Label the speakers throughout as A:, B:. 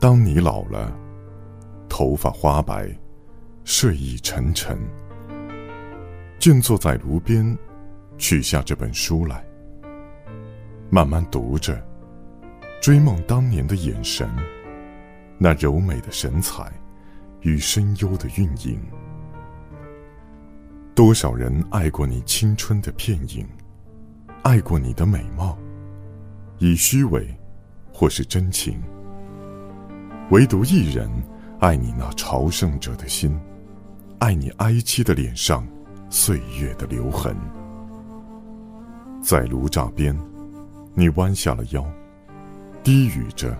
A: 当你老了，头发花白，睡意沉沉，静坐在炉边，取下这本书来，慢慢读着，追梦当年的眼神，那柔美的神采与深幽的韵影。多少人爱过你青春的片影，爱过你的美貌，以虚伪，或是真情。唯独一人，爱你那朝圣者的心，爱你哀戚的脸上岁月的留痕。在炉灶边，你弯下了腰，低语着，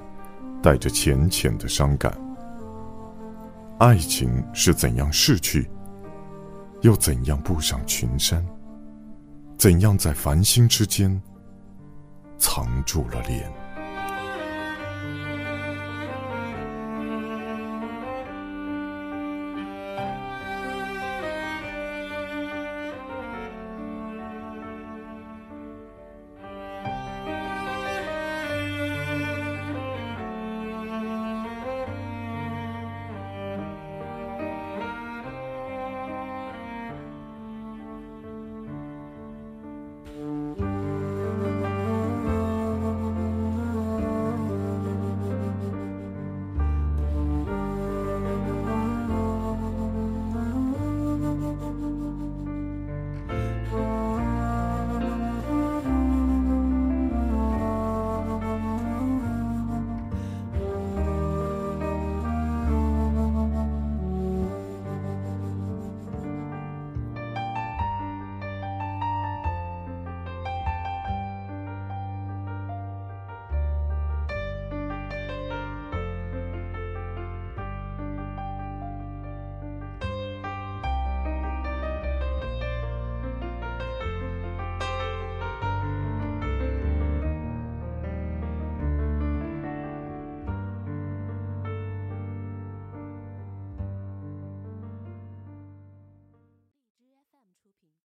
A: 带着浅浅的伤感。爱情是怎样逝去？又怎样步上群山？怎样在繁星之间藏住了脸？